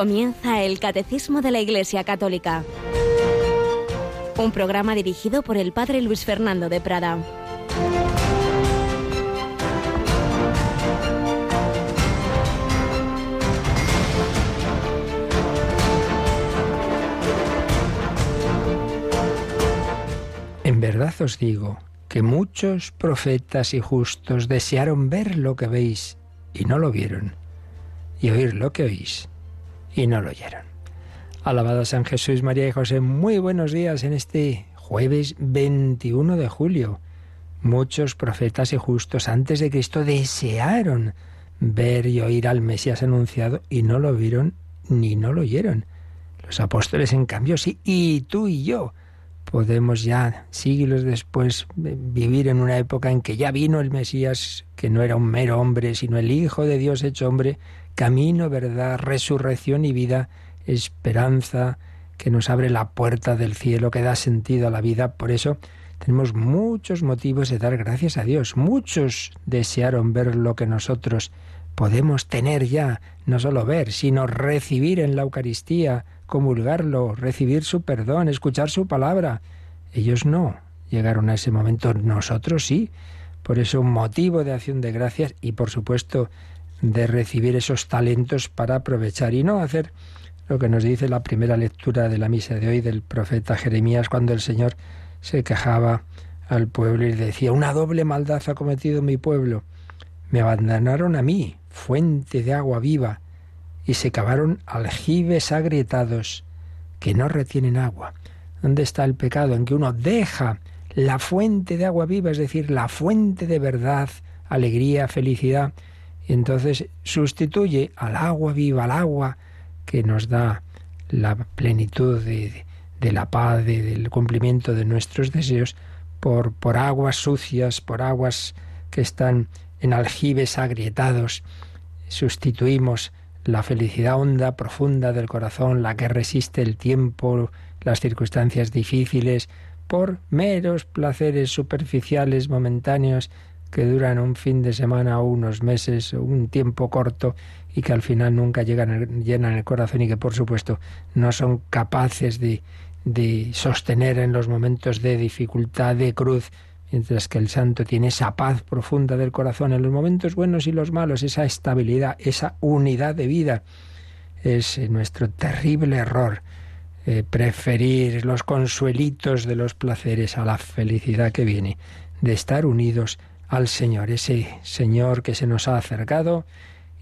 Comienza el Catecismo de la Iglesia Católica. Un programa dirigido por el Padre Luis Fernando de Prada. En verdad os digo que muchos profetas y justos desearon ver lo que veis y no lo vieron, y oír lo que oís y no lo oyeron. Alabado San Jesús, María y José, muy buenos días en este jueves 21 de julio. Muchos profetas y justos antes de Cristo desearon ver y oír al Mesías anunciado y no lo vieron ni no lo oyeron. Los apóstoles, en cambio, sí, y tú y yo podemos ya, siglos después, vivir en una época en que ya vino el Mesías, que no era un mero hombre, sino el Hijo de Dios hecho hombre, camino, verdad, resurrección y vida, esperanza, que nos abre la puerta del cielo, que da sentido a la vida. Por eso tenemos muchos motivos de dar gracias a Dios. Muchos desearon ver lo que nosotros podemos tener ya, no solo ver, sino recibir en la Eucaristía, comulgarlo, recibir su perdón, escuchar su palabra. Ellos no llegaron a ese momento, nosotros sí. Por eso un motivo de acción de gracias y por supuesto de recibir esos talentos para aprovechar y no hacer lo que nos dice la primera lectura de la misa de hoy del profeta Jeremías cuando el Señor se quejaba al pueblo y decía, una doble maldad ha cometido mi pueblo. Me abandonaron a mí, fuente de agua viva, y se cavaron aljibes agrietados que no retienen agua. ¿Dónde está el pecado? En que uno deja la fuente de agua viva, es decir, la fuente de verdad, alegría, felicidad, y entonces sustituye al agua viva, al agua que nos da la plenitud de, la paz, del cumplimiento de nuestros deseos, por, por aguas sucias, por aguas que están en aljibes agrietados. Sustituimos la felicidad honda, profunda del corazón, la que resiste el tiempo, las circunstancias difíciles, por meros placeres superficiales, momentáneos, que duran un fin de semana unos meses o un tiempo corto y que al final nunca llegan, llenan el corazón y que por supuesto no son capaces de, de sostener en los momentos de dificultad, de cruz, mientras que el santo tiene esa paz profunda del corazón en los momentos buenos y los malos, esa estabilidad, esa unidad de vida. Es nuestro terrible error eh, preferir los consuelitos de los placeres a la felicidad que viene de estar unidos al Señor, ese Señor que se nos ha acercado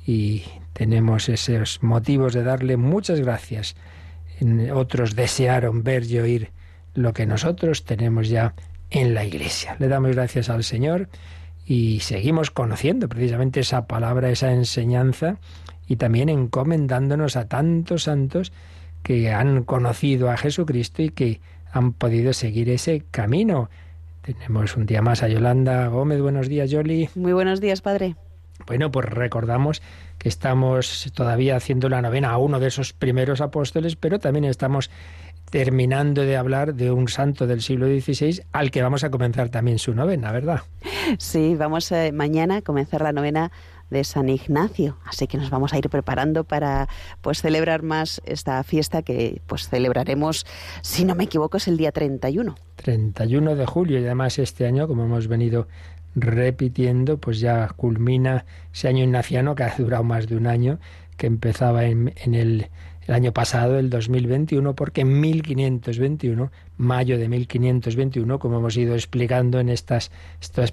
y tenemos esos motivos de darle muchas gracias. Otros desearon ver y oír lo que nosotros tenemos ya en la iglesia. Le damos gracias al Señor y seguimos conociendo precisamente esa palabra, esa enseñanza y también encomendándonos a tantos santos que han conocido a Jesucristo y que han podido seguir ese camino. Tenemos un día más a Yolanda Gómez. Buenos días, Yoli. Muy buenos días, padre. Bueno, pues recordamos que estamos todavía haciendo la novena a uno de esos primeros apóstoles, pero también estamos terminando de hablar de un santo del siglo XVI al que vamos a comenzar también su novena, ¿verdad? Sí, vamos eh, mañana a comenzar la novena de San Ignacio, así que nos vamos a ir preparando para pues celebrar más esta fiesta que pues celebraremos, si no me equivoco, es el día 31. 31 de julio y además este año, como hemos venido repitiendo, pues ya culmina ese año ignaciano que ha durado más de un año, que empezaba en, en el el año pasado, el 2021, porque en 1521, mayo de 1521, como hemos ido explicando en estas,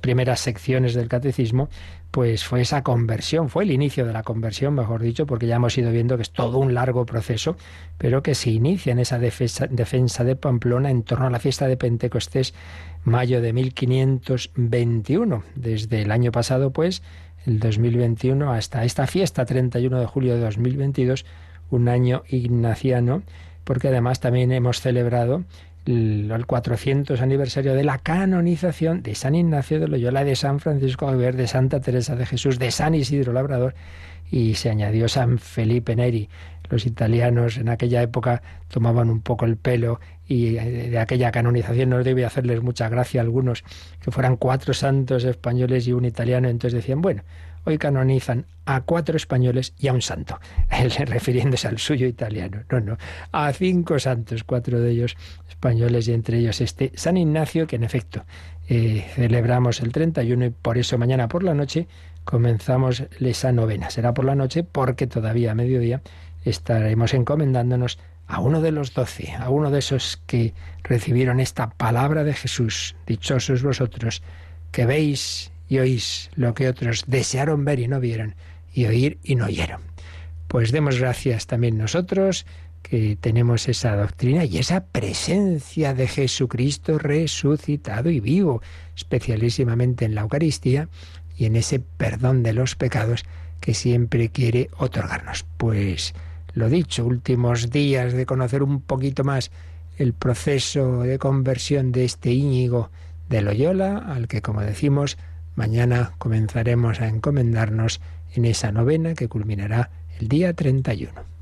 primeras secciones del catecismo, pues fue esa conversión, fue el inicio de la conversión, mejor dicho, porque ya hemos ido viendo que es todo un largo proceso, pero que se inicia en esa defensa, defensa de Pamplona en torno a la fiesta de Pentecostés, mayo de 1521. Desde el año pasado, pues, el 2021, hasta esta fiesta, 31 de julio de 2022, un año ignaciano, porque además también hemos celebrado el 400 aniversario de la canonización de San Ignacio de Loyola, de San Francisco Javier, de Santa Teresa de Jesús, de San Isidro Labrador y se añadió San Felipe Neri. Los italianos en aquella época tomaban un poco el pelo y eh, de aquella canonización no debía hacerles mucha gracia a algunos que fueran cuatro santos españoles y un italiano, entonces decían, bueno, hoy canonizan a cuatro españoles y a un santo, refiriéndose al suyo italiano. No, no, a cinco santos, cuatro de ellos españoles y entre ellos este San Ignacio, que en efecto eh, celebramos el 31 y por eso mañana por la noche comenzamos esa novena. Será por la noche porque todavía a mediodía estaremos encomendándonos a uno de los doce, a uno de esos que recibieron esta palabra de Jesús. Dichosos vosotros que veis y oís lo que otros desearon ver y no vieron, y oír y no oyeron. Pues demos gracias también nosotros que tenemos esa doctrina y esa presencia de Jesucristo resucitado y vivo, especialísimamente en la Eucaristía y en ese perdón de los pecados que siempre quiere otorgarnos. Pues lo dicho, últimos días de conocer un poquito más el proceso de conversión de este Íñigo de Loyola, al que, como decimos, mañana comenzaremos a encomendarnos en esa novena que culminará el día 31.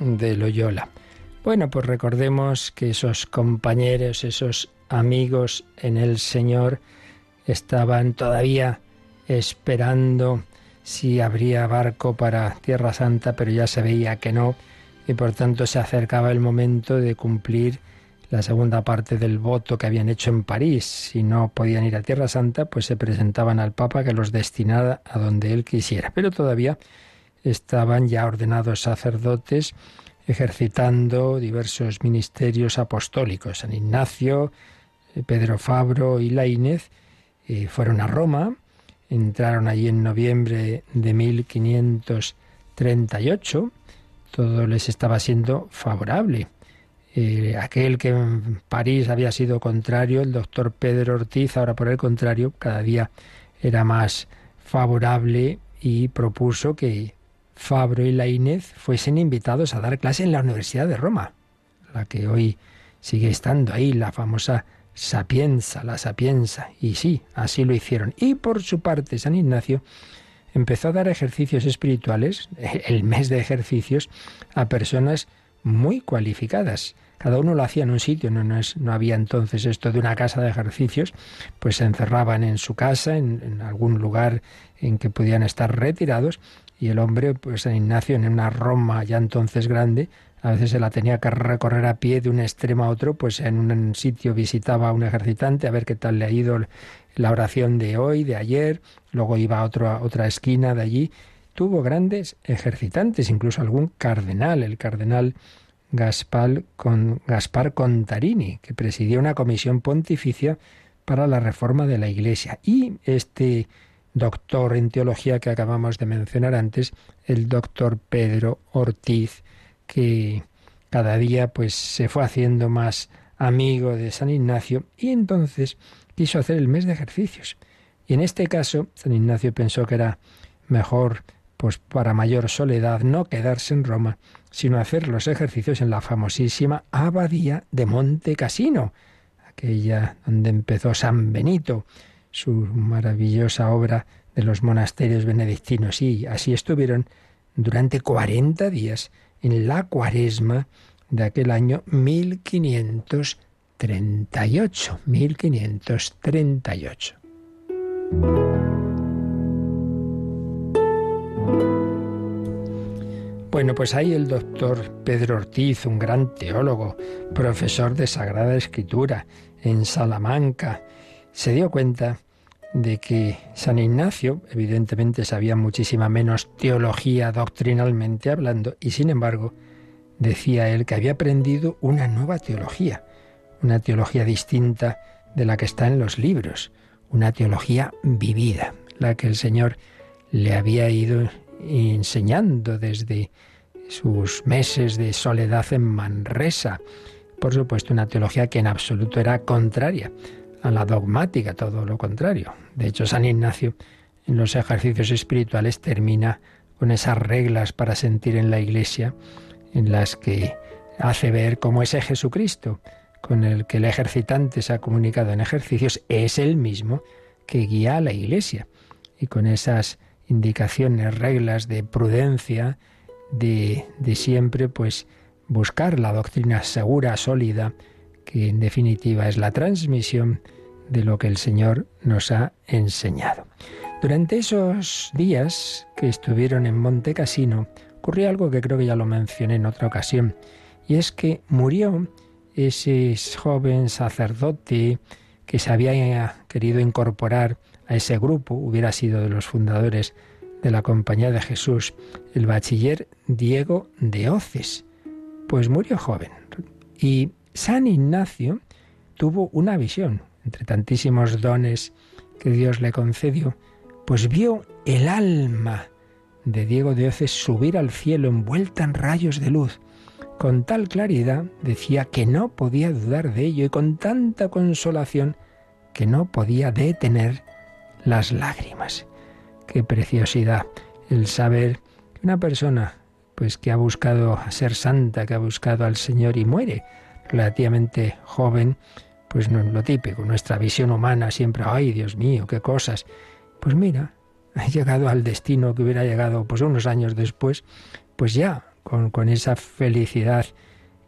De Loyola. Bueno, pues recordemos que esos compañeros, esos amigos en el Señor estaban todavía esperando si habría barco para Tierra Santa, pero ya se veía que no, y por tanto se acercaba el momento de cumplir la segunda parte del voto que habían hecho en París. Si no podían ir a Tierra Santa, pues se presentaban al Papa que los destinara a donde él quisiera. Pero todavía estaban ya ordenados sacerdotes ejercitando diversos ministerios apostólicos. San Ignacio, eh, Pedro Fabro y Laínez eh, fueron a Roma, entraron allí en noviembre de 1538, todo les estaba siendo favorable. Eh, aquel que en París había sido contrario, el doctor Pedro Ortiz, ahora por el contrario, cada día era más favorable y propuso que Fabro y la fuesen invitados a dar clase en la Universidad de Roma, la que hoy sigue estando ahí, la famosa Sapienza, la Sapienza. Y sí, así lo hicieron. Y por su parte, San Ignacio empezó a dar ejercicios espirituales, el mes de ejercicios, a personas muy cualificadas. Cada uno lo hacía en un sitio, no, no, es, no había entonces esto de una casa de ejercicios, pues se encerraban en su casa, en, en algún lugar en que podían estar retirados, y el hombre, pues Ignacio, en una Roma ya entonces grande, a veces se la tenía que recorrer a pie de un extremo a otro, pues en un sitio visitaba a un ejercitante a ver qué tal le ha ido la oración de hoy, de ayer, luego iba a, otro, a otra esquina de allí. Tuvo grandes ejercitantes, incluso algún cardenal, el cardenal Gaspar, con, Gaspar Contarini, que presidió una comisión pontificia para la reforma de la Iglesia. Y este doctor en teología que acabamos de mencionar antes, el doctor Pedro Ortiz, que cada día pues se fue haciendo más amigo de San Ignacio y entonces quiso hacer el mes de ejercicios. Y en este caso, San Ignacio pensó que era mejor pues para mayor soledad no quedarse en Roma, sino hacer los ejercicios en la famosísima abadía de Monte Casino, aquella donde empezó San Benito su maravillosa obra de los monasterios benedictinos. Y así estuvieron durante 40 días en la cuaresma de aquel año 1538. 1538. Bueno, pues ahí el doctor Pedro Ortiz, un gran teólogo, profesor de Sagrada Escritura en Salamanca, se dio cuenta de que San Ignacio, evidentemente, sabía muchísima menos teología doctrinalmente hablando, y sin embargo, decía él que había aprendido una nueva teología, una teología distinta de la que está en los libros, una teología vivida, la que el Señor le había ido enseñando desde sus meses de soledad en Manresa. Por supuesto, una teología que en absoluto era contraria a la dogmática, todo lo contrario. De hecho, San Ignacio en los ejercicios espirituales termina con esas reglas para sentir en la Iglesia, en las que hace ver cómo ese Jesucristo con el que el ejercitante se ha comunicado en ejercicios es el mismo que guía a la Iglesia. Y con esas indicaciones, reglas de prudencia, de, de siempre, pues buscar la doctrina segura, sólida, que en definitiva es la transmisión de lo que el Señor nos ha enseñado. Durante esos días que estuvieron en Monte Casino, ocurrió algo que creo que ya lo mencioné en otra ocasión, y es que murió ese joven sacerdote que se había querido incorporar a ese grupo, hubiera sido de los fundadores de la Compañía de Jesús, el bachiller Diego de Oces. Pues murió joven. Y San Ignacio tuvo una visión, entre tantísimos dones que Dios le concedió, pues vio el alma de Diego de Oces subir al cielo envuelta en rayos de luz. Con tal claridad decía que no podía dudar de ello y con tanta consolación que no podía detener las lágrimas. Qué preciosidad el saber que una persona pues que ha buscado ser santa, que ha buscado al Señor y muere relativamente joven, pues no es lo típico, nuestra visión humana siempre, ay Dios mío, qué cosas. Pues mira, ha llegado al destino que hubiera llegado pues unos años después, pues ya, con, con esa felicidad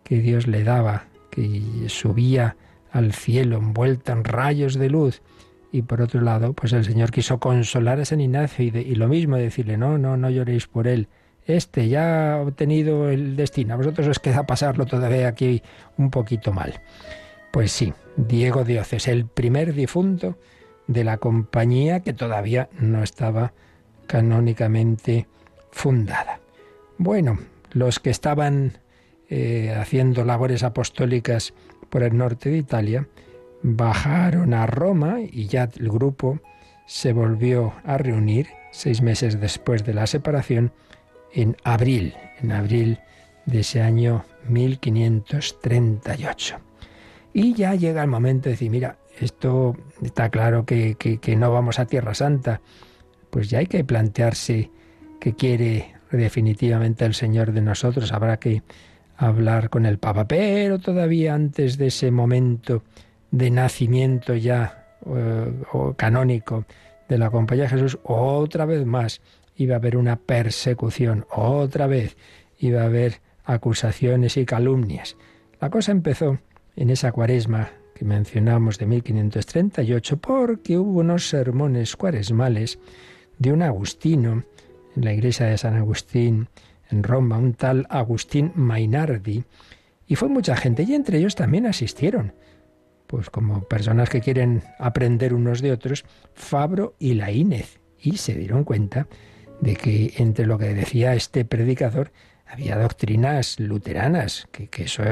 que Dios le daba, que subía al cielo envuelta en rayos de luz. Y por otro lado, pues el Señor quiso consolar a San Ignacio y, y lo mismo decirle, no, no, no lloréis por él. Este ya ha obtenido el destino, a vosotros os queda pasarlo todavía aquí un poquito mal. Pues sí, Diego Dioses, el primer difunto de la compañía que todavía no estaba canónicamente fundada. Bueno, los que estaban eh, haciendo labores apostólicas por el norte de Italia bajaron a Roma y ya el grupo se volvió a reunir seis meses después de la separación en abril, en abril de ese año 1538. Y ya llega el momento de decir, mira, esto está claro que, no vamos a Tierra Santa, pues ya hay que plantearse qué quiere definitivamente el Señor de nosotros. Habrá que hablar con el Papa, pero todavía antes de ese momento de nacimiento ya eh, canónico de la Compañía de Jesús, otra vez más iba a haber una persecución, otra vez iba a haber acusaciones y calumnias. La cosa empezó en esa cuaresma que mencionamos de 1538, porque hubo unos sermones cuaresmales de un agustino en la iglesia de San Agustín en Roma, un tal Agustín Mainardi, y fue mucha gente, y entre ellos también asistieron, pues como personas que quieren aprender unos de otros, Fabro y Laínez, y se dieron cuenta de que entre lo que decía este predicador había doctrinas luteranas, que, que eso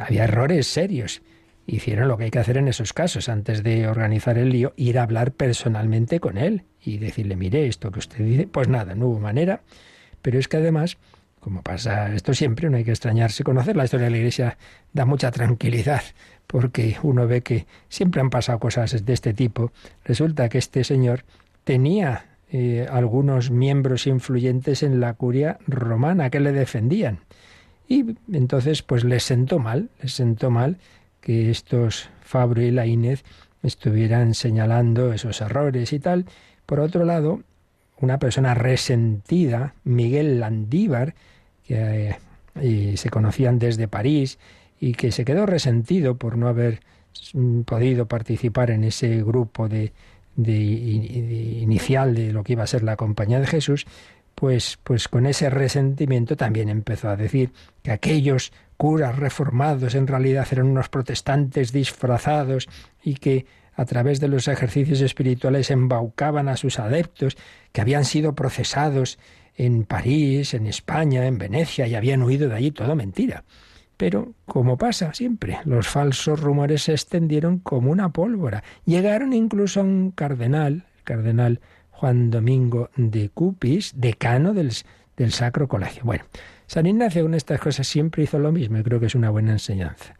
había errores serios. Hicieron lo que hay que hacer en esos casos, antes de organizar el lío, ir a hablar personalmente con él y decirle, mire, esto que usted dice, pues nada, no hubo manera. Pero es que además, como pasa esto siempre, no hay que extrañarse. Conocer la historia de la Iglesia da mucha tranquilidad, porque uno ve que siempre han pasado cosas de este tipo. Resulta que este señor tenía eh, algunos miembros influyentes en la curia romana que le defendían. Y entonces, pues les sentó mal, les sentó mal que estos Fabro y Laínez estuvieran señalando esos errores y tal. Por otro lado, una persona resentida, Miguel Landívar, que eh, se conocían desde París y que se quedó resentido por no haber podido participar en ese grupo de, de, inicial de lo que iba a ser la Compañía de Jesús, pues, pues con ese resentimiento también empezó a decir que aquellos curas reformados en realidad eran unos protestantes disfrazados y que a través de los ejercicios espirituales embaucaban a sus adeptos que habían sido procesados en París, en España, en Venecia y habían huido de allí, todo mentira. Pero, como pasa siempre, los falsos rumores se extendieron como una pólvora. Llegaron incluso a un cardenal, el cardenal Juan Domingo de Cupis, decano del, del Sacro Colegio. Bueno, San Ignacio con estas cosas siempre hizo lo mismo y creo que es una buena enseñanza.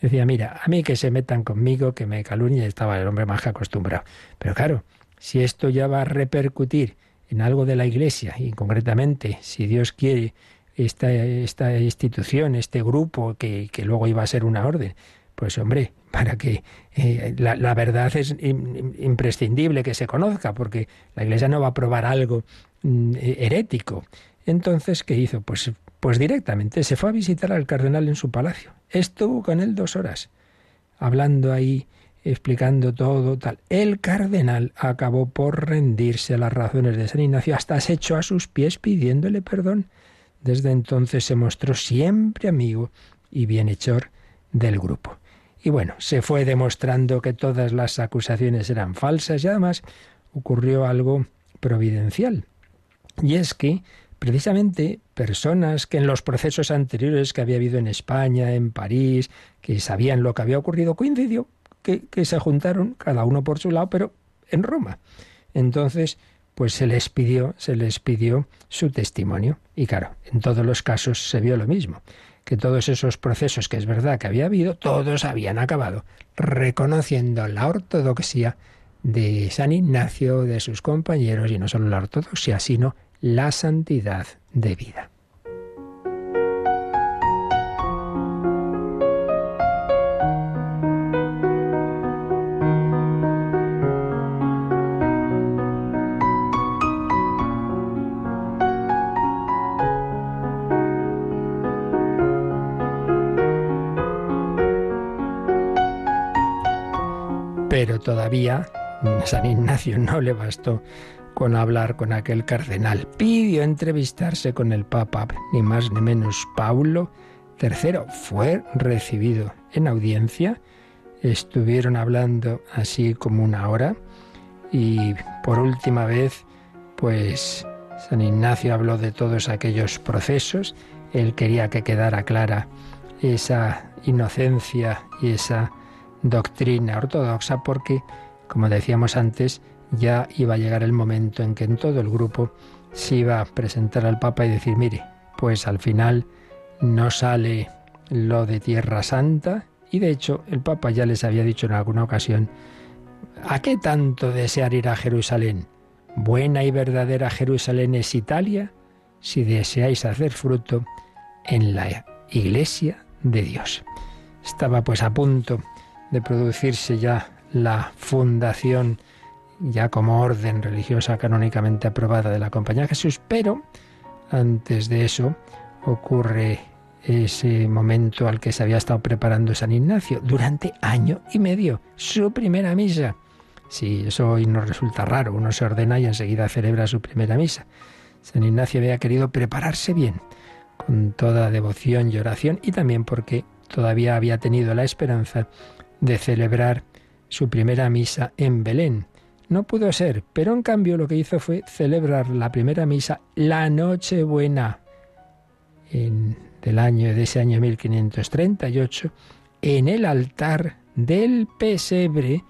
Decía, mira, a mí que se metan conmigo, que me calumnien, estaba el hombre más acostumbrado. Pero claro, si esto ya va a repercutir en algo de la Iglesia, y concretamente, si Dios quiere, esta, esta institución, este grupo que, que, luego iba a ser una orden. Pues hombre, para que eh, la, verdad es imprescindible que se conozca, porque la Iglesia no va a probar algo mm, herético. Entonces, ¿qué hizo? Pues, pues directamente se fue a visitar al cardenal en su palacio. Estuvo con él dos horas, hablando ahí, explicando todo, tal. El cardenal acabó por rendirse a las razones de San Ignacio, hasta se echó a sus pies pidiéndole perdón. Desde entonces se mostró siempre amigo y bienhechor del grupo. Y bueno, se fue demostrando que todas las acusaciones eran falsas y además ocurrió algo providencial. Y es que precisamente personas que en los procesos anteriores que había habido en España, en París, que sabían lo que había ocurrido, coincidió que, se juntaron, cada uno por su lado, pero en Roma. Entonces, pues se les pidió, se les pidió su testimonio. Y claro, en todos los casos se vio lo mismo, que todos esos procesos que es verdad que había habido, todos habían acabado reconociendo la ortodoxia de San Ignacio, de sus compañeros, y no solo la ortodoxia, sino la santidad de vida. Todavía San Ignacio no le bastó con hablar con aquel cardenal. Pidió entrevistarse con el Papa, ni más ni menos Paulo III. Fue recibido en audiencia. Estuvieron hablando así como una hora y por última vez, pues San Ignacio habló de todos aquellos procesos. Él quería que quedara clara esa inocencia y esa doctrina ortodoxa porque, como decíamos antes, ya iba a llegar el momento en que en todo el grupo se iba a presentar al Papa y decir, mire, pues al final no sale lo de Tierra Santa y de hecho el Papa ya les había dicho en alguna ocasión, ¿a qué tanto desear ir a Jerusalén? Buena y verdadera Jerusalén es Italia si deseáis hacer fruto en la iglesia de Dios. Estaba pues a punto de producirse ya la fundación, ya como orden religiosa canónicamente aprobada de la Compañía Jesús, pero antes de eso ocurre ese momento al que se había estado preparando San Ignacio durante año y medio, su primera misa. Si eso hoy nos resulta raro, uno se ordena y enseguida celebra su primera misa. San Ignacio había querido prepararse bien, con toda devoción y oración, y también porque todavía había tenido la esperanza de celebrar su primera misa en Belén. No pudo ser, pero en cambio lo que hizo fue celebrar la primera misa la Nochebuena en, del año de ese año 1538 en el altar del pesebre,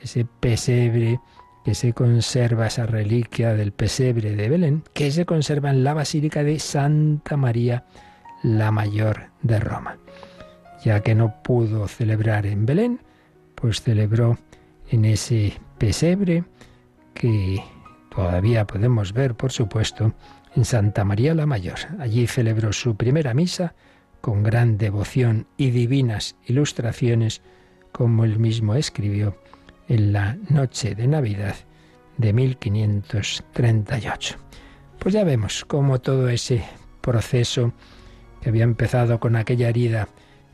ese pesebre que se conserva, esa reliquia del pesebre de Belén, que se conserva en la Basílica de Santa María la Mayor de Roma ya que no pudo celebrar en Belén, pues celebró en ese pesebre que todavía podemos ver, por supuesto, en Santa María la Mayor. Allí celebró su primera misa con gran devoción y divinas ilustraciones, como él mismo escribió en la noche de Navidad de 1538. Pues ya vemos cómo todo ese proceso que había empezado con aquella herida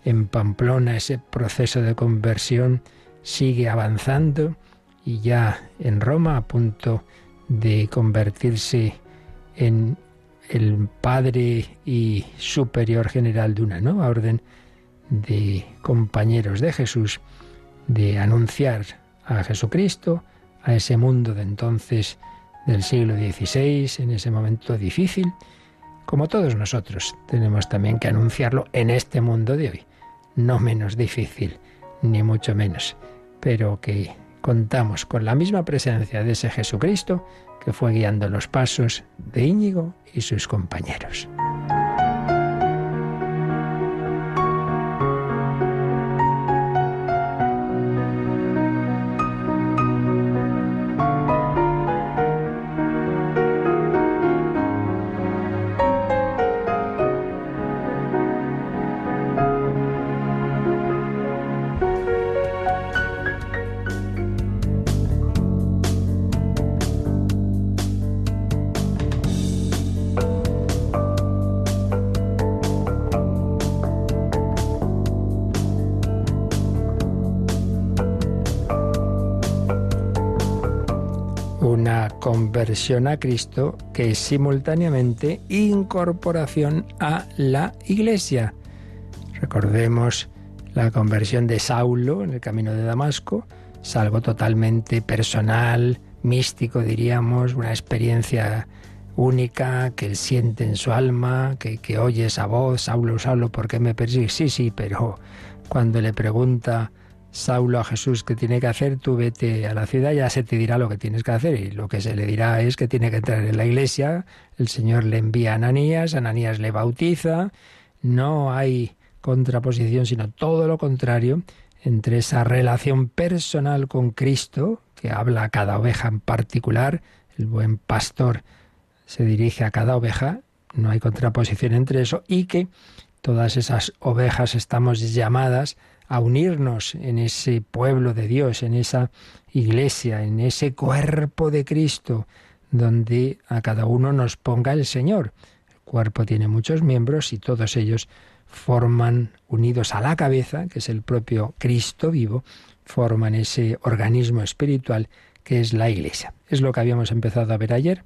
en Pamplona ese proceso de conversión sigue avanzando y ya en Roma a punto de convertirse en el padre y superior general de una nueva orden de compañeros de Jesús, de anunciar a Jesucristo, a ese mundo de entonces del siglo XVI, en ese momento difícil, como todos nosotros, tenemos también que anunciarlo en este mundo de hoy. No menos difícil, ni mucho menos, pero que contamos con la misma presencia de ese Jesucristo que fue guiando los pasos de Íñigo y sus compañeros. Conversión a Cristo que es simultáneamente incorporación a la Iglesia. Recordemos la conversión de Saulo en el camino de Damasco, es algo totalmente personal, místico diríamos, una experiencia única que él siente en su alma, que, que oye esa voz, Saulo, Saulo, ¿por qué me persigues? Sí, sí, pero cuando le pregunta Saulo a Jesús que tiene que hacer, tú vete a la ciudad, ya se te dirá lo que tienes que hacer. Y lo que se le dirá es que tiene que entrar en la iglesia, el Señor le envía a Ananías, Ananías le bautiza, no hay contraposición, sino todo lo contrario entre esa relación personal con Cristo, que habla a cada oveja en particular, el buen pastor se dirige a cada oveja, no hay contraposición entre eso, y que todas esas ovejas estamos llamadas a unirnos en ese pueblo de Dios, en esa iglesia, en ese cuerpo de Cristo, donde a cada uno nos ponga el Señor. El cuerpo tiene muchos miembros y todos ellos forman, unidos a la cabeza, que es el propio Cristo vivo, forman ese organismo espiritual que es la Iglesia. Es lo que habíamos empezado a ver ayer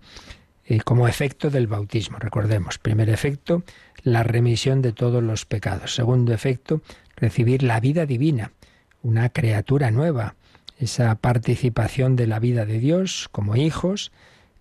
eh, como efecto del bautismo. Recordemos, primer efecto, la remisión de todos los pecados. Segundo efecto, recibir la vida divina, una criatura nueva, esa participación de la vida de Dios como hijos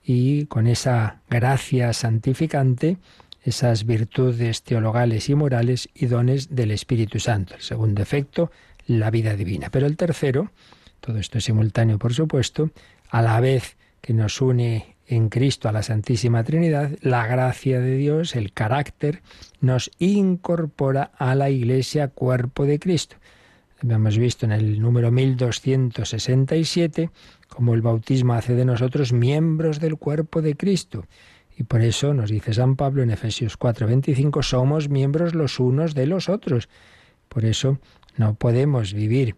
y con esa gracia santificante, esas virtudes teologales y morales y dones del Espíritu Santo. El segundo efecto, la vida divina. Pero el tercero, todo esto es simultáneo por supuesto, a la vez que nos une en Cristo a la Santísima Trinidad, la gracia de Dios, el carácter, nos incorpora a la Iglesia cuerpo de Cristo. Hemos visto en el número 1267 cómo el bautismo hace de nosotros miembros del cuerpo de Cristo. Y por eso nos dice San Pablo en Efesios 4:25, somos miembros los unos de los otros. Por eso no podemos vivir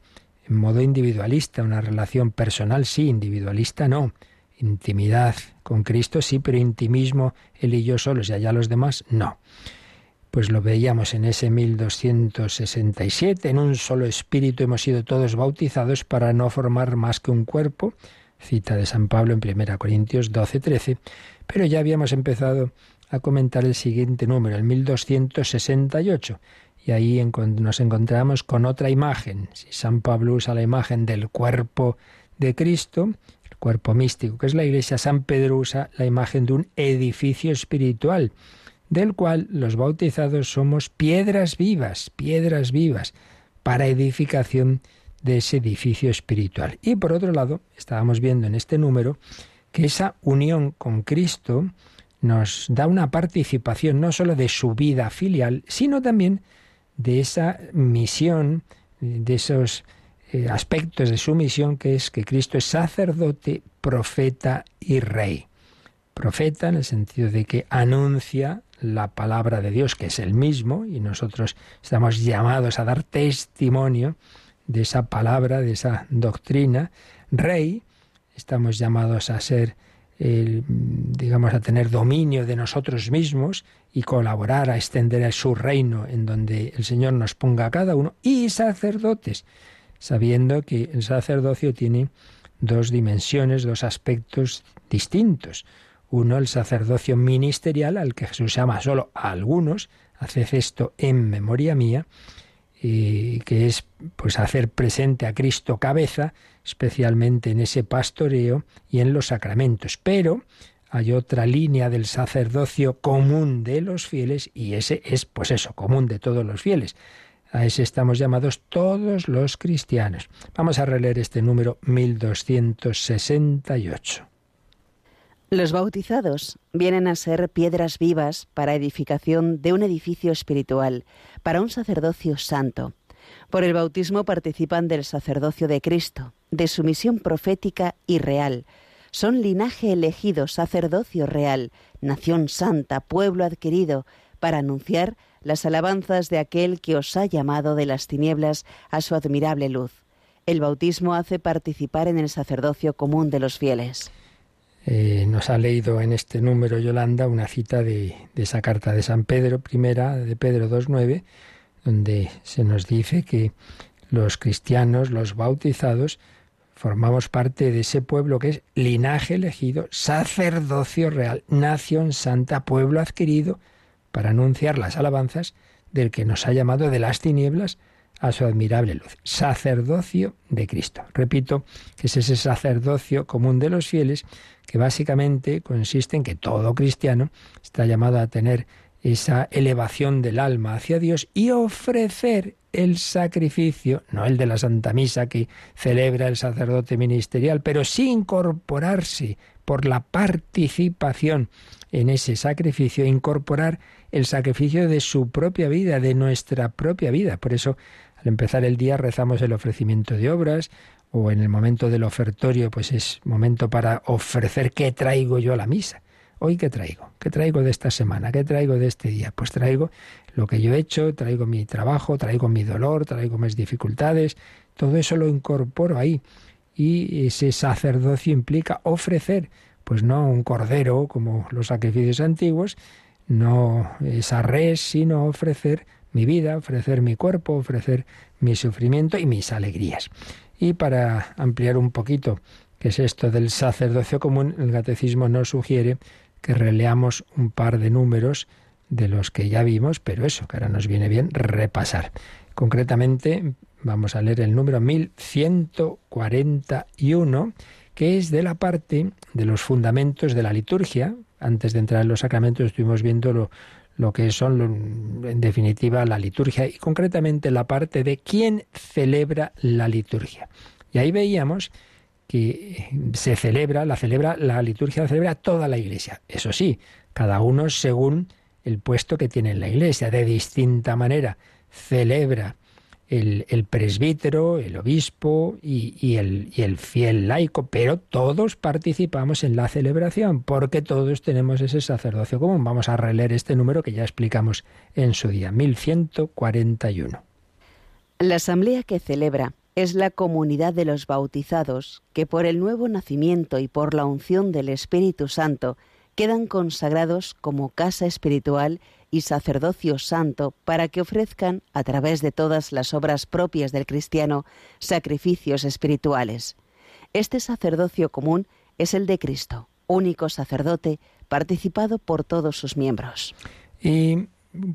en modo individualista, una relación personal sí, individualista no Intimidad con Cristo sí, pero intimismo él y yo solos y allá los demás no. Pues lo veíamos en ese 1267, en un solo espíritu hemos sido todos bautizados para no formar más que un cuerpo, cita de San Pablo en 1 Corintios 12, 13, pero ya habíamos empezado a comentar el siguiente número, el 1268, y ahí nos encontramos con otra imagen. Si San Pablo usa la imagen del cuerpo de Cristo, cuerpo místico, que es la iglesia, San Pedro usa la imagen de un edificio espiritual, del cual los bautizados somos piedras vivas, piedras vivas, para edificación de ese edificio espiritual. Y por otro lado, estábamos viendo en este número que esa unión con Cristo nos da una participación no sólo de su vida filial, sino también de esa misión, de esos eh, aspectos de su misión, que es que Cristo es sacerdote, profeta y rey. Profeta en el sentido de que anuncia la palabra de Dios, que es el mismo, y nosotros estamos llamados a dar testimonio de esa palabra, de esa doctrina. Rey, estamos llamados a ser, digamos, a tener dominio de nosotros mismos y colaborar a extender su reino en donde el Señor nos ponga a cada uno. Y sacerdotes, sabiendo que el sacerdocio tiene dos dimensiones, dos aspectos distintos. Uno, el sacerdocio ministerial, al que Jesús llama solo a algunos, haced esto en memoria mía, y que es pues hacer presente a Cristo cabeza, especialmente en ese pastoreo y en los sacramentos. Pero hay otra línea del sacerdocio común de los fieles y ese es, pues eso, común de todos los fieles. A ese estamos llamados todos los cristianos. Vamos a releer este número 1268. Los bautizados vienen a ser piedras vivas para edificación de un edificio espiritual, para un sacerdocio santo. Por el bautismo participan del sacerdocio de Cristo, de su misión profética y real. Son linaje elegido, sacerdocio real, nación santa, pueblo adquirido, para anunciar las alabanzas de aquel que os ha llamado de las tinieblas a su admirable luz. El bautismo hace participar en el sacerdocio común de los fieles. Eh, nos ha leído en este número Yolanda una cita de, de esa carta de San Pedro, primera de Pedro 2.9, donde se nos dice que los cristianos, los bautizados, formamos parte de ese pueblo que es linaje elegido, sacerdocio real, nación santa, pueblo adquirido, para anunciar las alabanzas del que nos ha llamado de las tinieblas a su admirable luz. Sacerdocio de Cristo. Repito que es ese sacerdocio común de los fieles que básicamente consiste en que todo cristiano está llamado a tener esa elevación del alma hacia Dios y ofrecer el sacrificio, no el de la Santa Misa que celebra el sacerdote ministerial, pero sí incorporarse por la participación en ese sacrificio, incorporar el sacrificio de su propia vida, de nuestra propia vida. Por eso, al empezar el día rezamos el ofrecimiento de obras, o en el momento del ofertorio, pues es momento para ofrecer qué traigo yo a la misa. Hoy qué traigo, qué traigo de esta semana, qué traigo de este día. Pues traigo lo que yo he hecho, traigo mi trabajo, traigo mi dolor, traigo mis dificultades, todo eso lo incorporo ahí. Y ese sacerdocio implica ofrecer, pues no un cordero como los sacrificios antiguos, no esa res, sino ofrecer mi vida, ofrecer mi cuerpo, ofrecer mi sufrimiento y mis alegrías. Y para ampliar un poquito qué es esto del sacerdocio común, el catecismo nos sugiere que releamos un par de números de los que ya vimos, pero eso, que ahora nos viene bien repasar. Concretamente, vamos a leer el número 1141, que es de la parte de los fundamentos de la liturgia. Antes de entrar en los sacramentos estuvimos viendo lo, que son, en definitiva, la liturgia y concretamente la parte de quién celebra la liturgia. Y ahí veíamos que se celebra, la celebra, la liturgia la celebra toda la iglesia. Eso sí, cada uno según el puesto que tiene en la iglesia, de distinta manera celebra el, presbítero, el obispo y, el, y, el, fiel laico, pero todos participamos en la celebración porque todos tenemos ese sacerdocio común. Vamos a releer este número que ya explicamos en su día, 1141. La asamblea que celebra es la comunidad de los bautizados que por el nuevo nacimiento y por la unción del Espíritu Santo quedan consagrados como casa espiritual y sacerdocio santo para que ofrezcan, a través de todas las obras propias del cristiano, sacrificios espirituales. Este sacerdocio común es el de Cristo, único sacerdote, participado por todos sus miembros. Y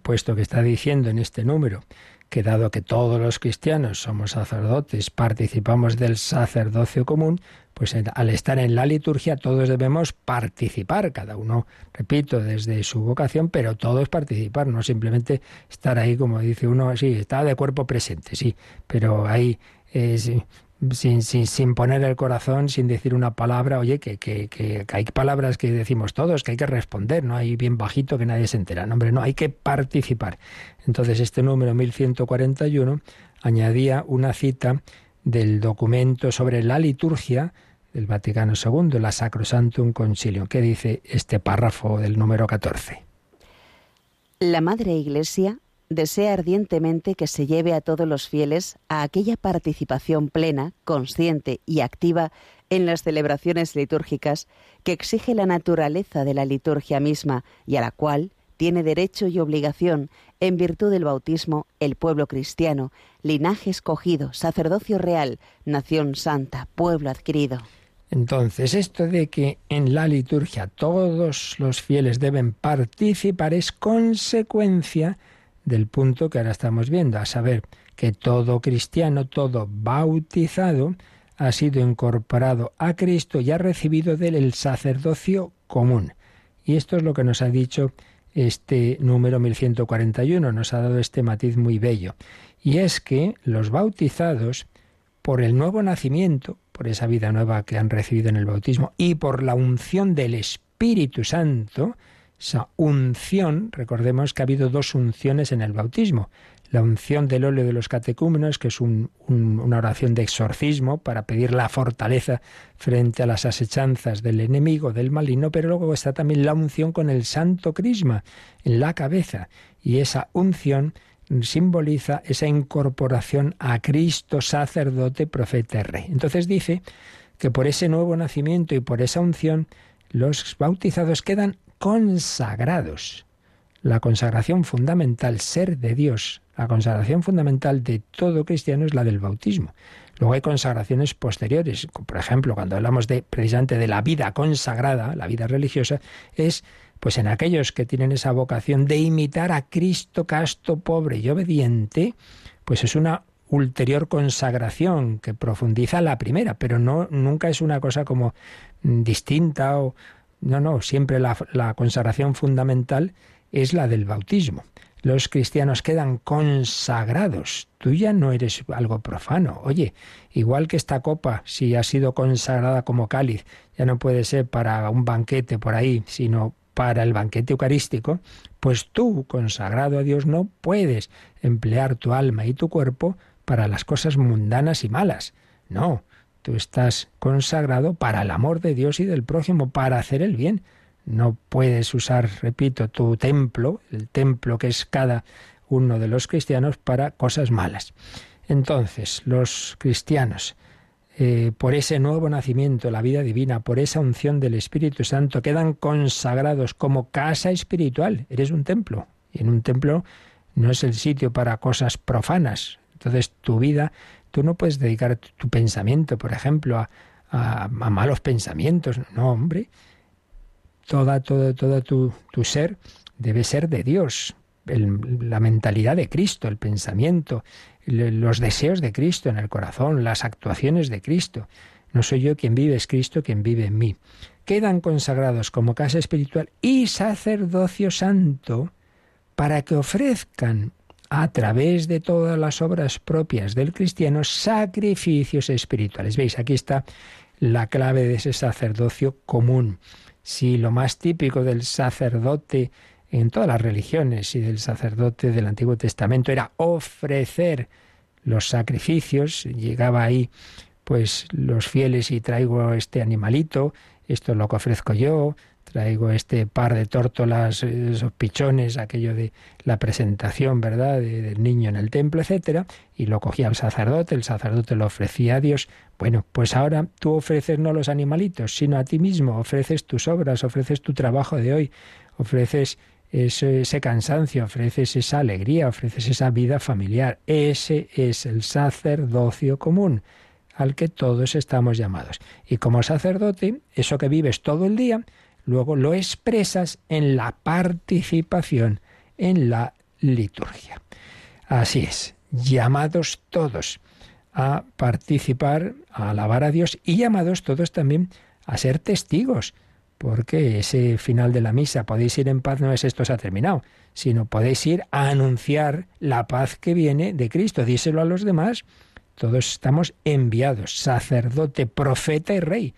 puesto que está diciendo en este número que dado que todos los cristianos somos sacerdotes, participamos del sacerdocio común, pues al estar en la liturgia todos debemos participar, cada uno, repito, desde su vocación, pero todos participar, no simplemente estar ahí como dice uno, sí, está de cuerpo presente, sí, pero ahí sin, sin, sin, poner el corazón, sin decir una palabra, oye, que, que, que, hay palabras que decimos todos, que hay que responder, no hay bien bajito que nadie se entera, no, hombre, no, hay que participar. Entonces este número 1141 añadía una cita del documento sobre la liturgia del Vaticano II, la Sacrosantum Concilium. ¿Qué dice este párrafo del número 14? La Madre Iglesia desea ardientemente que se lleve a todos los fieles a aquella participación plena, consciente y activa en las celebraciones litúrgicas que exige la naturaleza de la liturgia misma y a la cual tiene derecho y obligación, en virtud del bautismo, el pueblo cristiano, linaje escogido, sacerdocio real, nación santa, pueblo adquirido. Entonces, esto de que en la liturgia todos los fieles deben participar es consecuencia del punto que ahora estamos viendo, a saber que todo cristiano, todo bautizado, ha sido incorporado a Cristo y ha recibido de él el sacerdocio común. Y esto es lo que nos ha dicho este número 1141, nos ha dado este matiz muy bello. Y es que los bautizados, por el nuevo nacimiento, por esa vida nueva que han recibido en el bautismo y por la unción del Espíritu Santo, esa unción, recordemos que ha habido dos unciones en el bautismo. La unción del óleo de los catecúmenos, que es una oración de exorcismo para pedir la fortaleza frente a las asechanzas del enemigo, del maligno, pero luego está también la unción con el santo crisma en la cabeza. Y esa unción simboliza esa incorporación a Cristo, sacerdote, profeta y rey. Entonces dice que por ese nuevo nacimiento y por esa unción, los bautizados quedan consagrados. La consagración fundamental, ser de Dios, la consagración fundamental de todo cristiano es la del bautismo. Luego hay consagraciones posteriores. Por ejemplo, cuando hablamos de precisamente de la vida consagrada, la vida religiosa, es pues en aquellos que tienen esa vocación de imitar a Cristo casto, pobre y obediente, pues es una ulterior consagración que profundiza la primera, pero no nunca es una cosa como distinta o, no, no, siempre la, consagración fundamental es la del bautismo. Los cristianos quedan consagrados. Tú ya no eres algo profano. Oye, igual que esta copa, si ha sido consagrada como cáliz, ya no puede ser para un banquete por ahí, sino para el banquete eucarístico, pues tú, consagrado a Dios, no puedes emplear tu alma y tu cuerpo para las cosas mundanas y malas. No, Tú estás consagrado para el amor de Dios y del prójimo, para hacer el bien. No puedes usar, repito, tu templo, el templo que es cada uno de los cristianos, para cosas malas. Entonces, los cristianos, eh, por ese nuevo nacimiento, la vida divina, por esa unción del Espíritu Santo, quedan consagrados como casa espiritual. Eres un templo. Y en un templo no es el sitio para cosas profanas. Entonces tu vida Tú no puedes dedicar tu pensamiento, por ejemplo, a, malos pensamientos. No, hombre. Toda, todo, todo tu, ser debe ser de Dios. la mentalidad de Cristo, el pensamiento, los deseos de Cristo en el corazón, las actuaciones de Cristo. No soy yo quien vive, es Cristo quien vive en mí. Quedan consagrados como casa espiritual y sacerdocio santo para que ofrezcan a través de todas las obras propias del cristiano, sacrificios espirituales. Veis, aquí está la clave de ese sacerdocio común. Si lo más típico del sacerdote en todas las religiones y del sacerdote del Antiguo Testamento era ofrecer los sacrificios, llegaba ahí pues los fieles y traigo este animalito, esto es lo que ofrezco yo, traigo este par de tórtolas, esos pichones, aquello de la presentación, ¿verdad?, del niño en el templo, etcétera, y lo cogía el sacerdote, el sacerdote lo ofrecía a Dios. Bueno, pues ahora tú ofreces no los animalitos, sino a ti mismo, ofreces tus obras, ofreces tu trabajo de hoy, ofreces ese cansancio, ofreces esa alegría, ofreces esa vida familiar. Ese es el sacerdocio común al que todos estamos llamados. Y como sacerdote, eso que vives todo el día, luego lo expresas en la participación en la liturgia. Así es, llamados todos a participar, a alabar a Dios y llamados todos también a ser testigos, porque ese final de la misa, podéis ir en paz, no es esto se ha terminado, sino podéis ir a anunciar la paz que viene de Cristo, díselo a los demás. Todos estamos enviados, sacerdote, profeta y rey.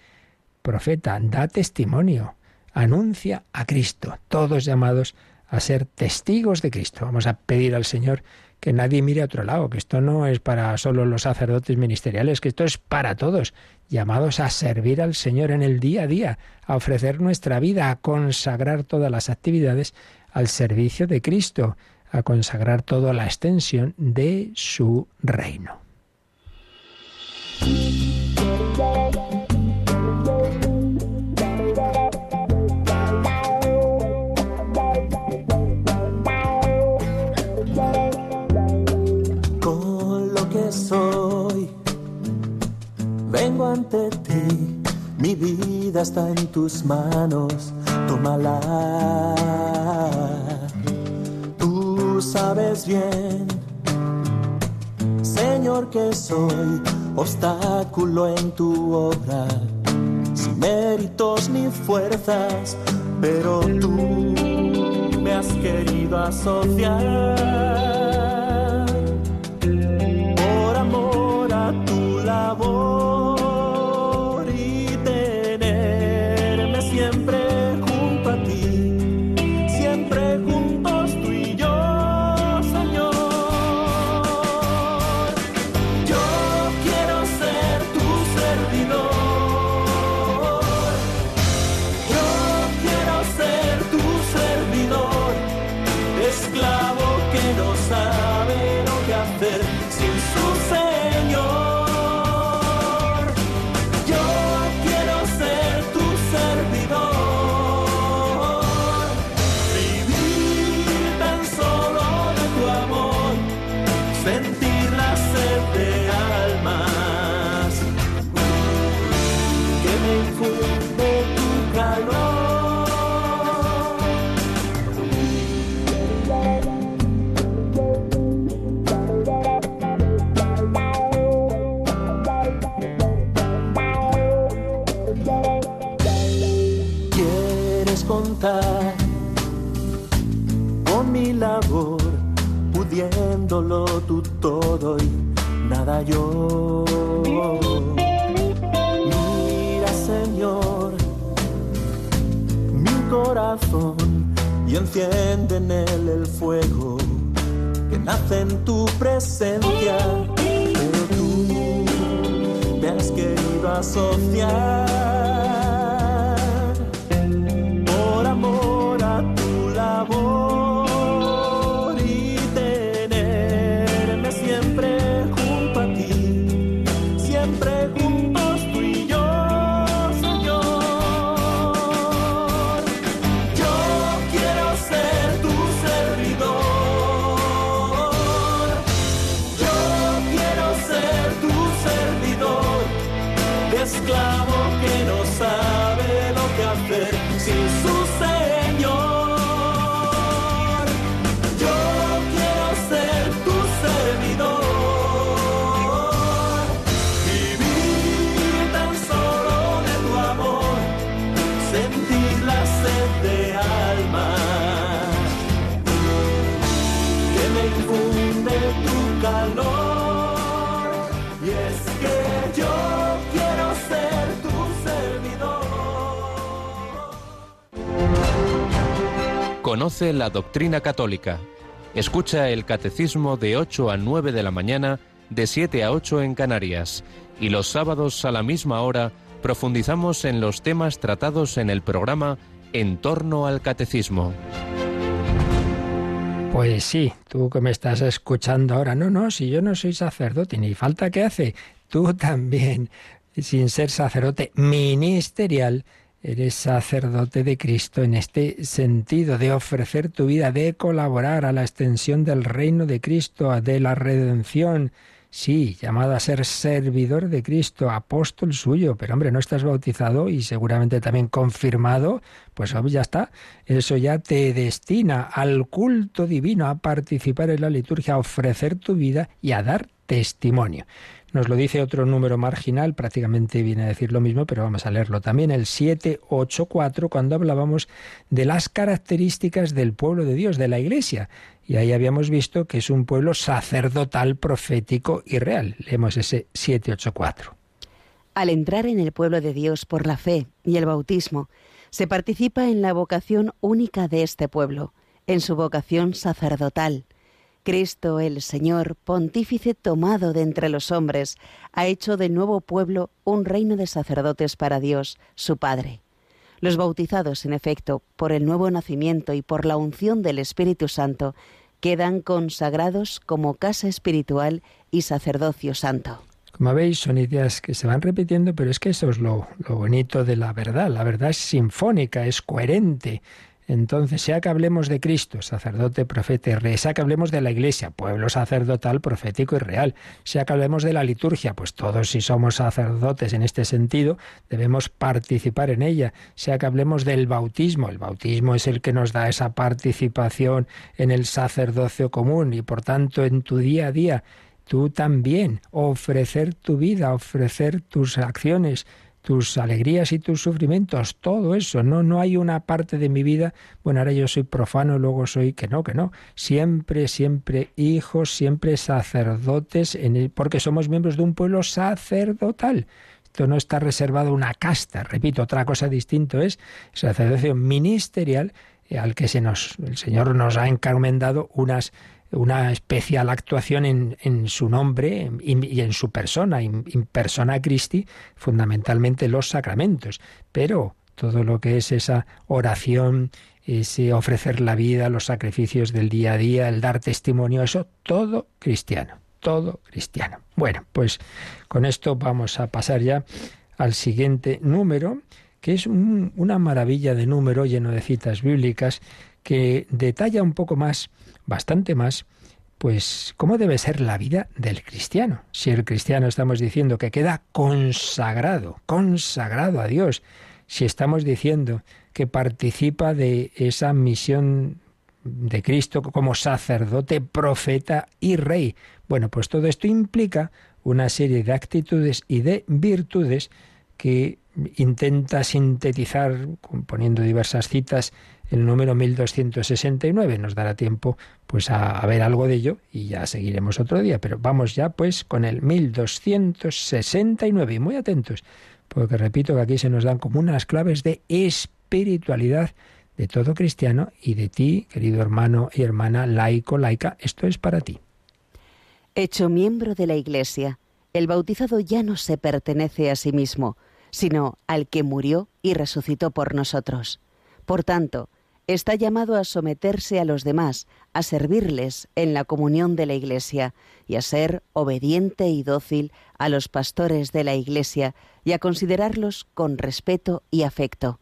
Profeta, da testimonio, anuncia a Cristo, todos llamados a ser testigos de Cristo. Vamos a pedir al Señor que nadie mire a otro lado, que esto no es para solo los sacerdotes ministeriales, que esto es para todos, llamados a servir al Señor en el día a día, a ofrecer nuestra vida, a consagrar todas las actividades al servicio de Cristo, a consagrar toda la extensión de su reino. Vengo ante ti, mi vida está en tus manos, tómala. Tú sabes bien, Señor, que soy obstáculo en tu obra. Si sin méritos ni fuerzas, pero tú me has querido asociar. Y enciende en él el fuego que nace en tu presencia. Pero tú me has querido asociar La doctrina católica. Escucha el catecismo de 8 a 9 de la mañana, de 7 a 8 en Canarias. Y los sábados a la misma hora profundizamos en los temas tratados en el programa En torno al catecismo. Pues sí, tú que me estás escuchando ahora, no, no, si yo no soy sacerdote, ni falta que hace, tú también, sin ser sacerdote ministerial, Eres sacerdote de Cristo en este sentido de ofrecer tu vida, de colaborar a la extensión del reino de Cristo, de la redención. Sí, llamado a ser servidor de Cristo, apóstol suyo, pero hombre, no estás bautizado y seguramente también confirmado, pues ya está. Eso ya te destina al culto divino, a participar en la liturgia, a ofrecer tu vida y a dar testimonio. Nos lo dice otro número marginal, prácticamente viene a decir lo mismo, pero vamos a leerlo también, el 784, cuando hablábamos de las características del pueblo de Dios, de la Iglesia. Y ahí habíamos visto que es un pueblo sacerdotal, profético y real. Leemos ese 784. Al entrar en el pueblo de Dios por la fe y el bautismo, se participa en la vocación única de este pueblo, en su vocación sacerdotal Cristo el Señor, pontífice tomado de entre los hombres, ha hecho del nuevo pueblo un reino de sacerdotes para Dios, su Padre. Los bautizados, en efecto, por el nuevo nacimiento y por la unción del Espíritu Santo, quedan consagrados como casa espiritual y sacerdocio santo. Como veis, son ideas que se van repitiendo, pero es que eso es lo, lo bonito de la verdad. La verdad es sinfónica, es coherente, entonces, sea que hablemos de Cristo, sacerdote, profeta y rey, sea que hablemos de la Iglesia, pueblo sacerdotal, profético y real, sea que hablemos de la liturgia, pues todos si somos sacerdotes en este sentido, debemos participar en ella, sea que hablemos del bautismo, el bautismo es el que nos da esa participación en el sacerdocio común y por tanto en tu día a día, tú también, ofrecer tu vida, ofrecer tus acciones, tus alegrías y tus sufrimientos, todo eso. No, no hay una parte de mi vida, bueno, ahora yo soy profano, luego soy que no, que no. Siempre, siempre hijos, siempre sacerdotes, porque somos miembros de un pueblo sacerdotal. Esto no está reservado a una casta. Repito, otra cosa distinto es sacerdocio ministerial eh, al que se nos, el Señor nos ha encomendado unas una especial actuación en, en su nombre y, en su persona, en, persona Christi, fundamentalmente los sacramentos. Pero todo lo que es esa oración, ese ofrecer la vida, los sacrificios del día a día, el dar testimonio, eso todo cristiano, todo cristiano. Bueno, pues con esto vamos a pasar ya al siguiente número, que es una maravilla de número lleno de citas bíblicas que detalla un poco más bastante más, pues cómo debe ser la vida del cristiano. Si el cristiano estamos diciendo que queda consagrado, consagrado a Dios, si estamos diciendo que participa de esa misión de Cristo como sacerdote, profeta y rey. Bueno, pues todo esto implica una serie de actitudes y de virtudes que intenta sintetizar, poniendo diversas citas, el número 1269. Nos dará tiempo pues a, ver algo de ello y ya seguiremos otro día. Pero vamos ya pues con el 1269 y muy atentos, porque repito que aquí se nos dan como unas claves de espiritualidad de todo cristiano y de ti, querido hermano y hermana laico, laica, esto es para ti. Hecho miembro de la Iglesia, el bautizado ya no se pertenece a sí mismo, sino al que murió y resucitó por nosotros. Por tanto, está llamado a someterse a los demás, a servirles en la comunión de la Iglesia y a ser obediente y dócil a los pastores de la Iglesia y a considerarlos con respeto y afecto.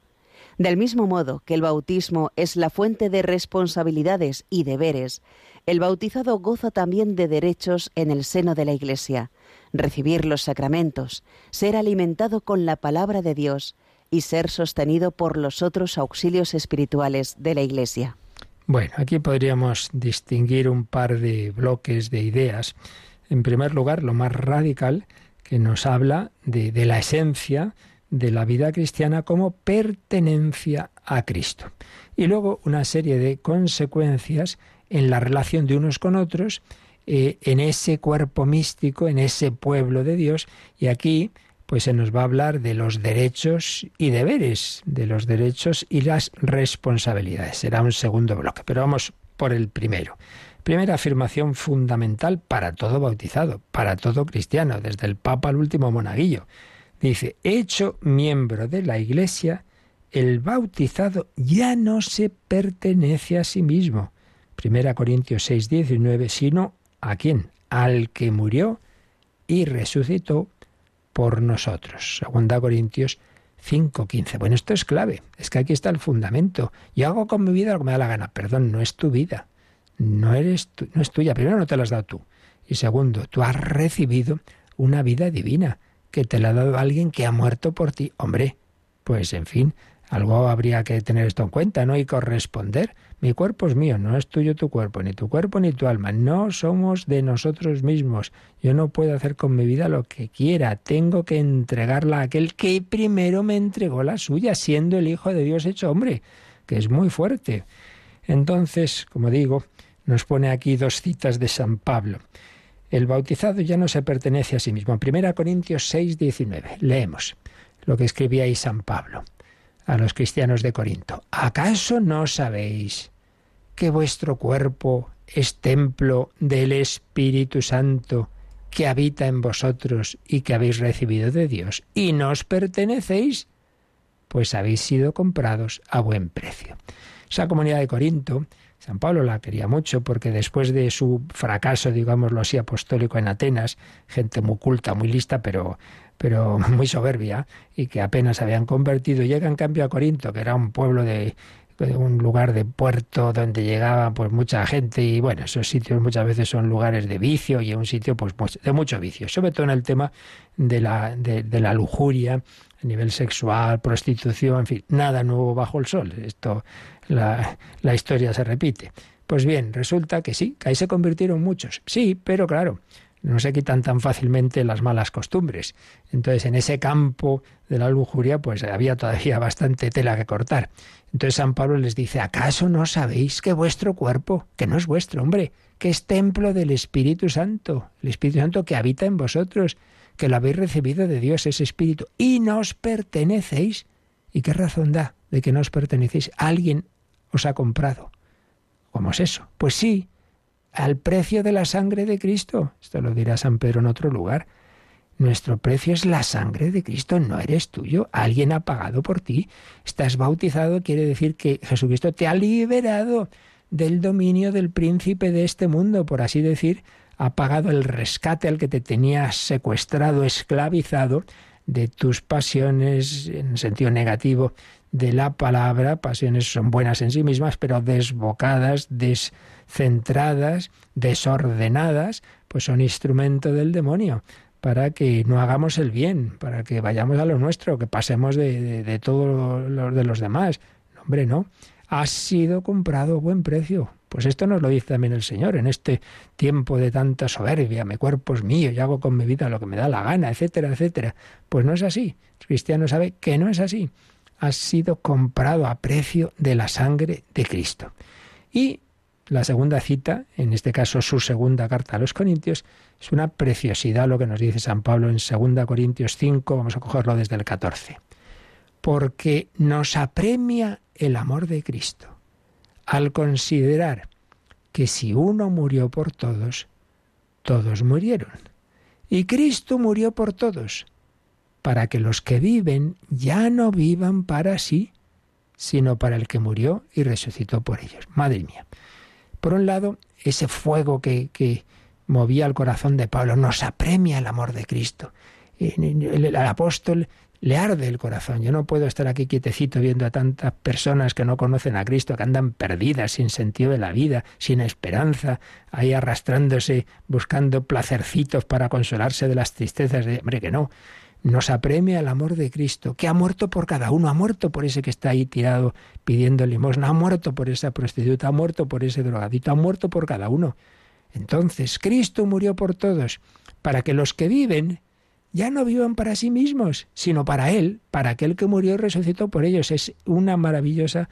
Del mismo modo que el bautismo es la fuente de responsabilidades y deberes, el bautizado goza también de derechos en el seno de la Iglesia, recibir los sacramentos, ser alimentado con la palabra de Dios, y ser sostenido por los otros auxilios espirituales de la Iglesia. Bueno, aquí podríamos distinguir un par de bloques de ideas. En primer lugar, lo más radical, que nos habla de, la esencia de la vida cristiana como pertenencia a Cristo. Y luego una serie de consecuencias en la relación de unos con otros, eh, en ese cuerpo místico, en ese pueblo de Dios. Y aquí pues se nos va a hablar de los derechos y deberes, de los derechos y las responsabilidades. Será un segundo bloque, pero vamos por el primero. Primera afirmación fundamental para todo bautizado, para todo cristiano, desde el Papa al último monaguillo. Dice, hecho miembro de la Iglesia, el bautizado ya no se pertenece a sí mismo. Primera Corintios 6, 19, sino a quién? Al que murió y resucitó por nosotros. Segunda Corintios 5:15. Bueno, esto es clave. Es que aquí está el fundamento. Yo hago con mi vida lo que me da la gana. Perdón, no es tu vida. No, eres no es tuya. Primero, no te la has dado tú. Y segundo, tú has recibido una vida divina que te la ha dado alguien que ha muerto por ti. Hombre, pues en fin, algo habría que tener esto en cuenta, ¿no? Y corresponder. Mi cuerpo es mío, no es tuyo tu cuerpo, ni tu cuerpo ni tu alma. No somos de nosotros mismos. Yo no puedo hacer con mi vida lo que quiera. Tengo que entregarla a aquel que primero me entregó la suya, siendo el Hijo de Dios hecho hombre, que es muy fuerte. Entonces, como digo, nos pone aquí dos citas de San Pablo. El bautizado ya no se pertenece a sí mismo. En 1 Corintios 6, 19. Leemos lo que escribía ahí San Pablo a los cristianos de Corinto, ¿acaso no sabéis que vuestro cuerpo es templo del Espíritu Santo que habita en vosotros y que habéis recibido de Dios y no os pertenecéis? Pues habéis sido comprados a buen precio. Esa comunidad de Corinto, San Pablo la quería mucho porque después de su fracaso, digámoslo así, apostólico en Atenas, gente muy culta, muy lista, pero pero muy soberbia, y que apenas habían convertido. Llega en cambio a Corinto, que era un pueblo de, un lugar de puerto donde llegaba pues mucha gente y bueno, esos sitios muchas veces son lugares de vicio y un sitio pues de mucho vicio, sobre todo en el tema de la, de, la lujuria a nivel sexual, prostitución, en fin, nada nuevo bajo el sol. Esto, la, la historia se repite. Pues bien, resulta que sí, que ahí se convirtieron muchos. Sí, pero claro, no se quitan tan fácilmente las malas costumbres. Entonces, en ese campo de la lujuria, pues había todavía bastante tela que cortar. Entonces San Pablo les dice, ¿acaso no sabéis que vuestro cuerpo, que no es vuestro, hombre, que es templo del Espíritu Santo, el Espíritu Santo que habita en vosotros, que lo habéis recibido de Dios, ese Espíritu, y nos pertenecéis? ¿Y qué razón da de que no os pertenecéis? Alguien os ha comprado. ¿Cómo es eso? Pues sí, al precio de la sangre de Cristo. Esto lo dirá San Pedro en otro lugar. Nuestro precio es la sangre de Cristo, no eres tuyo. Alguien ha pagado por ti. Estás bautizado, quiere decir que Jesucristo te ha liberado del dominio del príncipe de este mundo, por así decir, ha pagado el rescate al que te tenías secuestrado, esclavizado de tus pasiones, en sentido negativo de la palabra. Pasiones son buenas en sí mismas, pero desbocadas, des centradas, desordenadas, pues son instrumento del demonio para que no hagamos el bien, para que vayamos a lo nuestro, que pasemos de, de, todos los de los demás. hombre, no. Ha sido comprado a buen precio. Pues esto nos lo dice también el Señor en este tiempo de tanta soberbia. Mi cuerpo es mío y hago con mi vida lo que me da la gana, etcétera, etcétera. Pues no es así. El cristiano sabe que no es así. Ha sido comprado a precio de la sangre de Cristo. Y la segunda cita, en este caso su segunda carta a los Corintios, es una preciosidad lo que nos dice San Pablo en 2 Corintios 5, vamos a cogerlo desde el 14. Porque nos apremia el amor de Cristo al considerar que si uno murió por todos, todos murieron. Y Cristo murió por todos, para que los que viven ya no vivan para sí, sino para el que murió y resucitó por ellos. Madre mía. Por un lado, ese fuego que, movía el corazón de Pablo nos apremia el amor de Cristo. El, apóstol le arde el corazón. Yo no puedo estar aquí quietecito viendo a tantas personas que no conocen a Cristo, que andan perdidas, sin sentido de la vida, sin esperanza, ahí arrastrándose, buscando placercitos para consolarse de las tristezas de... Hombre, que no nos apremia el amor de Cristo, que ha muerto por cada uno, ha muerto por ese que está ahí tirado pidiendo limosna, ha muerto por esa prostituta, ha muerto por ese drogadito, ha muerto por cada uno. Entonces, Cristo murió por todos, para que los que viven ya no vivan para sí mismos, sino para Él, para aquel que murió y resucitó por ellos. Es una maravillosa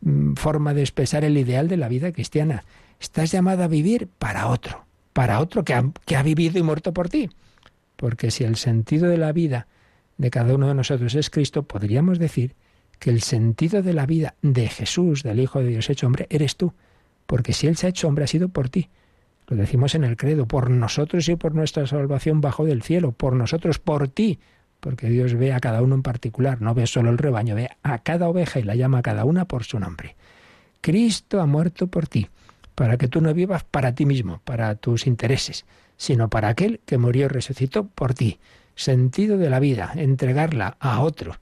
mm, forma de expresar el ideal de la vida cristiana. Estás llamado a vivir para otro, para otro que ha vivido y muerto por ti. Porque si el sentido de la vida de cada uno de nosotros es Cristo, podríamos decir que el sentido de la vida de Jesús, del Hijo de Dios hecho hombre, eres tú. Porque si Él se ha hecho hombre, ha sido por ti. Lo decimos en el credo, por nosotros y por nuestra salvación bajo del cielo, por nosotros, por ti. Porque Dios ve a cada uno en particular, no ve solo el rebaño, ve a cada oveja y la llama a cada una por su nombre. Cristo ha muerto por ti, para que tú no vivas para ti mismo, para tus intereses, sino para aquel que murió y resucitó por ti. Sentido de la vida, entregarla a otro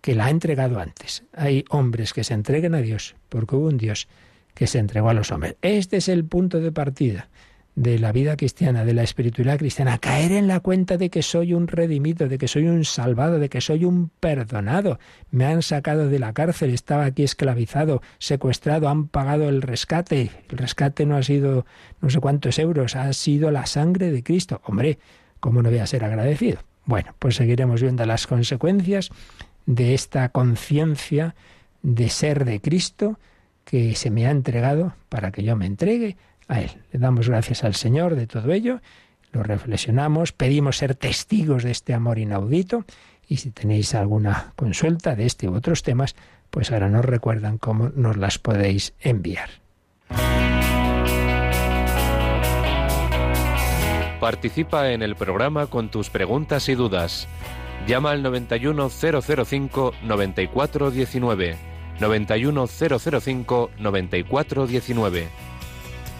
que la ha entregado antes. Hay hombres que se entreguen a Dios, porque hubo un Dios que se entregó a los hombres. Este es el punto de partida de la vida cristiana, de la espiritualidad cristiana, caer en la cuenta de que soy un redimido, de que soy un salvado, de que soy un perdonado. Me han sacado de la cárcel, estaba aquí esclavizado, secuestrado, han pagado el rescate. El rescate no ha sido no sé cuántos euros, ha sido la sangre de Cristo. Hombre, ¿cómo no voy a ser agradecido? Bueno, pues seguiremos viendo las consecuencias de esta conciencia de ser de Cristo que se me ha entregado para que yo me entregue a Él. Le damos gracias al Señor de todo ello, lo reflexionamos, pedimos ser testigos de este amor inaudito y si tenéis alguna consulta de este u otros temas, pues ahora nos recuerdan cómo nos las podéis enviar. Participa en el programa con tus preguntas y dudas. Llama al 91005 9419.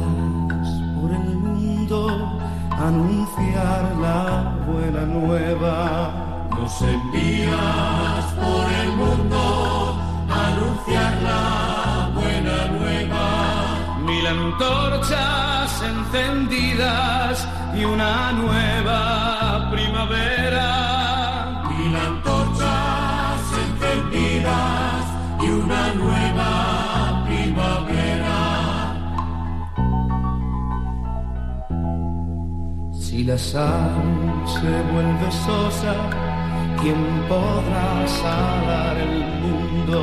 sky. Si la sal se vuelve sosa, ¿quién podrá salar el mundo?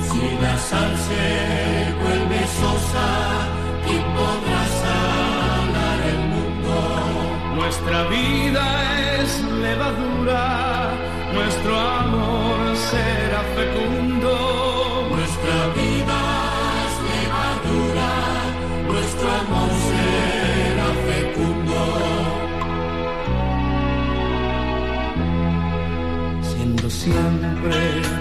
Si la sal se vuelve sosa, ¿quién podrá salar el mundo? Nuestra vida es levadura, nuestro amor será fecundo. Siempre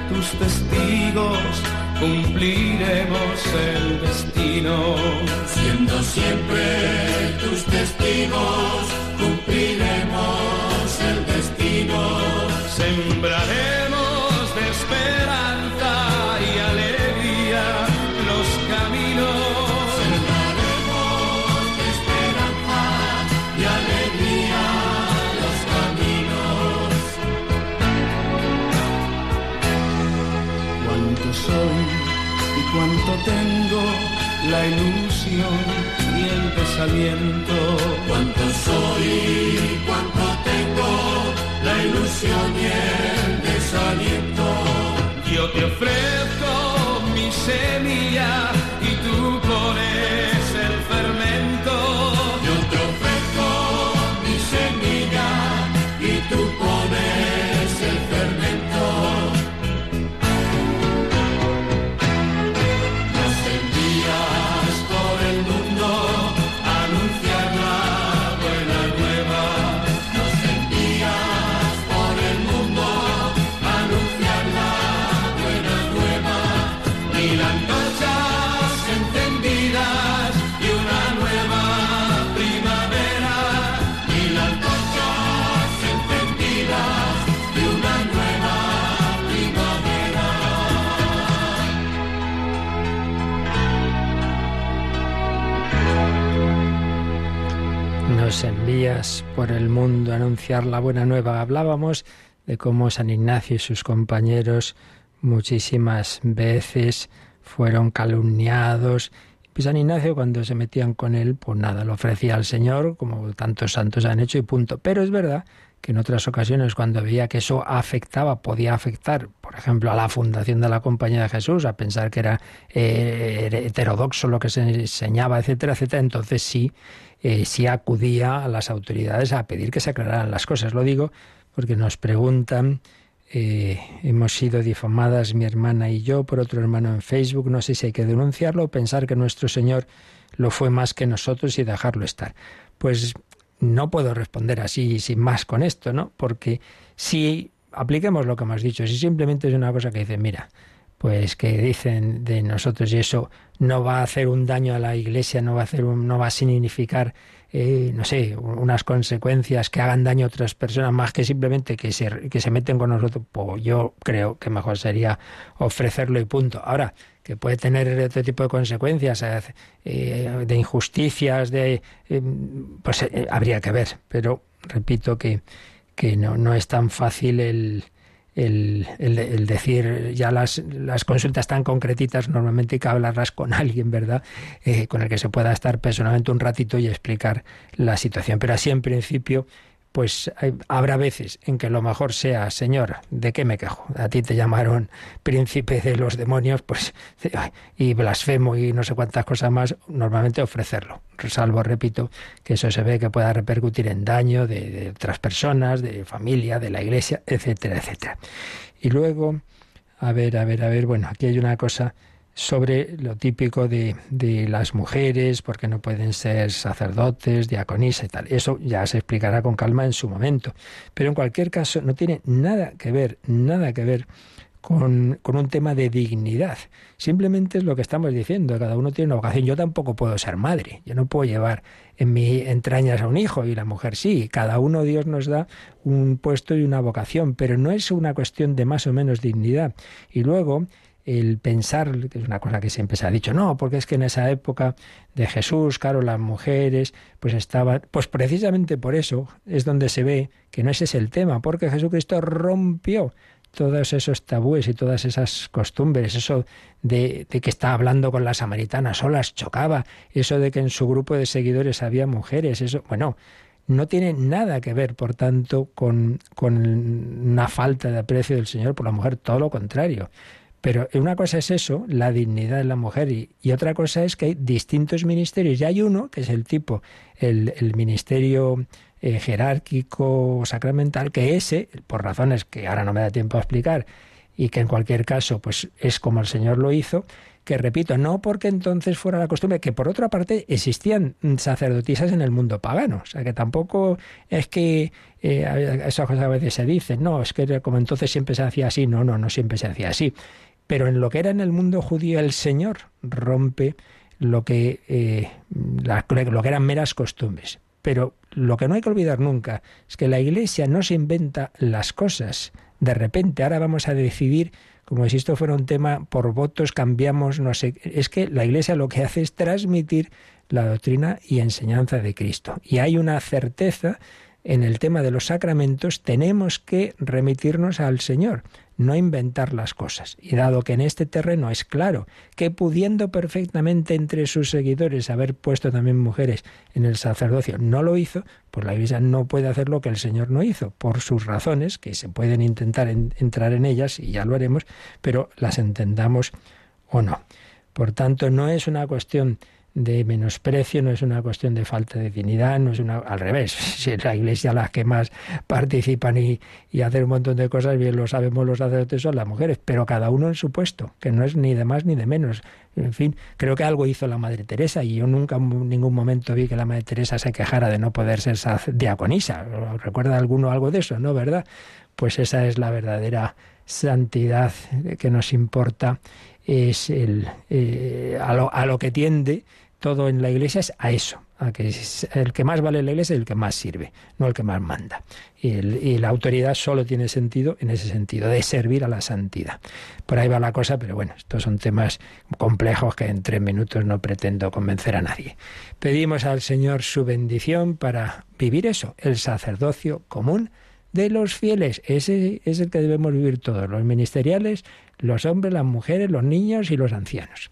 tus testigos, cumpliremos el destino. Siendo siempre tus testigos, cumpliremos el destino. Sembraremos soy y cuánto tengo, la ilusión y el desaliento. Cuánto soy y cuánto tengo, la ilusión y el desaliento. Yo te ofrezco mi semilla Por el mundo anunciar la buena nueva. Hablábamos de cómo San Ignacio y sus compañeros muchísimas veces fueron calumniados. Pues San Ignacio cuando se metían con él, pues nada, lo ofrecía al Señor, como tantos santos han hecho y punto. Pero es verdad que en otras ocasiones cuando veía que eso afectaba, podía afectar, por ejemplo, a la fundación de la Compañía de Jesús, a pensar que era eh, heterodoxo lo que se enseñaba, etcétera, etcétera, entonces sí, eh, sí acudía a las autoridades a pedir que se aclararan las cosas. Lo digo porque nos preguntan, eh, hemos sido difamadas mi hermana y yo por otro hermano en Facebook, no sé si hay que denunciarlo o pensar que nuestro Señor lo fue más que nosotros y dejarlo estar. Pues no puedo responder así sin más con esto, ¿no? Porque si apliquemos lo que hemos dicho, si simplemente es una cosa que dice, mira, pues que dicen de nosotros y eso no va a hacer un daño a la Iglesia, no va a hacer un, no va a significar eh, no sé, unas consecuencias que hagan daño a otras personas más que simplemente que se, que se meten con nosotros, pues yo creo que mejor sería ofrecerlo y punto. Ahora, que puede tener otro tipo de consecuencias, eh, de injusticias, de eh, pues eh, habría que ver. Pero repito que, que no, no es tan fácil el, el, el, decir ya las, las consultas tan concretitas normalmente hay que hablarlas con alguien, ¿verdad? Eh, con el que se pueda estar personalmente un ratito y explicar la situación. Pero así en principio pues hay, habrá veces en que lo mejor sea, Señor, ¿de qué me quejo? A ti te llamaron príncipe de los demonios, pues, y blasfemo y no sé cuántas cosas más, normalmente ofrecerlo. Salvo, repito, que eso se ve que pueda repercutir en daño de, de otras personas, de familia, de la iglesia, etcétera, etcétera. Y luego, a ver, a ver, a ver, bueno, aquí hay una cosa sobre lo típico de, de, las mujeres, porque no pueden ser sacerdotes, diaconisas y tal. Eso ya se explicará con calma en su momento. Pero en cualquier caso no tiene nada que ver, nada que ver con, con, un tema de dignidad. Simplemente es lo que estamos diciendo, cada uno tiene una vocación. Yo tampoco puedo ser madre, yo no puedo llevar en mi entrañas a un hijo y la mujer sí. Cada uno Dios nos da un puesto y una vocación, pero no es una cuestión de más o menos dignidad. Y luego el pensar, que es una cosa que siempre se ha dicho, no, porque es que en esa época de Jesús, claro, las mujeres, pues estaban, pues precisamente por eso es donde se ve que no ese es el tema, porque Jesucristo rompió todos esos tabúes y todas esas costumbres, eso de, de, que estaba hablando con las samaritanas solas chocaba, eso de que en su grupo de seguidores había mujeres, eso, bueno, no tiene nada que ver, por tanto, con, con una falta de aprecio del Señor por la mujer, todo lo contrario. Pero una cosa es eso, la dignidad de la mujer, y, otra cosa es que hay distintos ministerios. Y hay uno, que es el tipo, el, ministerio eh, jerárquico sacramental, que ese, por razones que ahora no me da tiempo a explicar, y que en cualquier caso pues es como el Señor lo hizo, que repito, no porque entonces fuera la costumbre, que por otra parte existían sacerdotisas en el mundo pagano, o sea que tampoco es que eh, esas cosas a veces se dicen, no, es que como entonces siempre se hacía así, no, no, no siempre se hacía así. Pero en lo que era en el mundo judío el Señor rompe lo que, eh, lo que eran meras costumbres. Pero lo que no hay que olvidar nunca es que la Iglesia no se inventa las cosas. De repente, ahora vamos a decidir, como si esto fuera un tema por votos, cambiamos, no sé. Es que la Iglesia lo que hace es transmitir la doctrina y enseñanza de Cristo. Y hay una certeza en el tema de los sacramentos, tenemos que remitirnos al Señor no inventar las cosas. Y dado que en este terreno es claro que pudiendo perfectamente entre sus seguidores haber puesto también mujeres en el sacerdocio, no lo hizo, pues la Iglesia no puede hacer lo que el Señor no hizo, por sus razones, que se pueden intentar entrar en ellas, y ya lo haremos, pero las entendamos o no. Por tanto, no es una cuestión de menosprecio, no es una cuestión de falta de dignidad, no es una al revés. Si es la iglesia las que más participan y, y hacen un montón de cosas, bien lo sabemos los sacerdotes son las mujeres, pero cada uno en su puesto, que no es ni de más ni de menos. En fin, creo que algo hizo la Madre Teresa y yo nunca en ningún momento vi que la Madre Teresa se quejara de no poder ser diaconisa. ¿Recuerda alguno algo de eso? ¿No? ¿Verdad? Pues esa es la verdadera santidad que nos importa es el, eh, a, lo, a, lo, que tiende todo en la iglesia es a eso, a que el que más vale en la iglesia es el que más sirve, no el que más manda. Y, la autoridad solo tiene sentido en ese sentido, de servir a la santidad. Por ahí va la cosa, pero bueno, estos son temas complejos que en tres minutos no pretendo convencer a nadie. Pedimos al Señor su bendición para vivir eso, el sacerdocio común de los fieles. Ese es el que debemos vivir todos, los ministeriales, los hombres, las mujeres, los niños y los ancianos.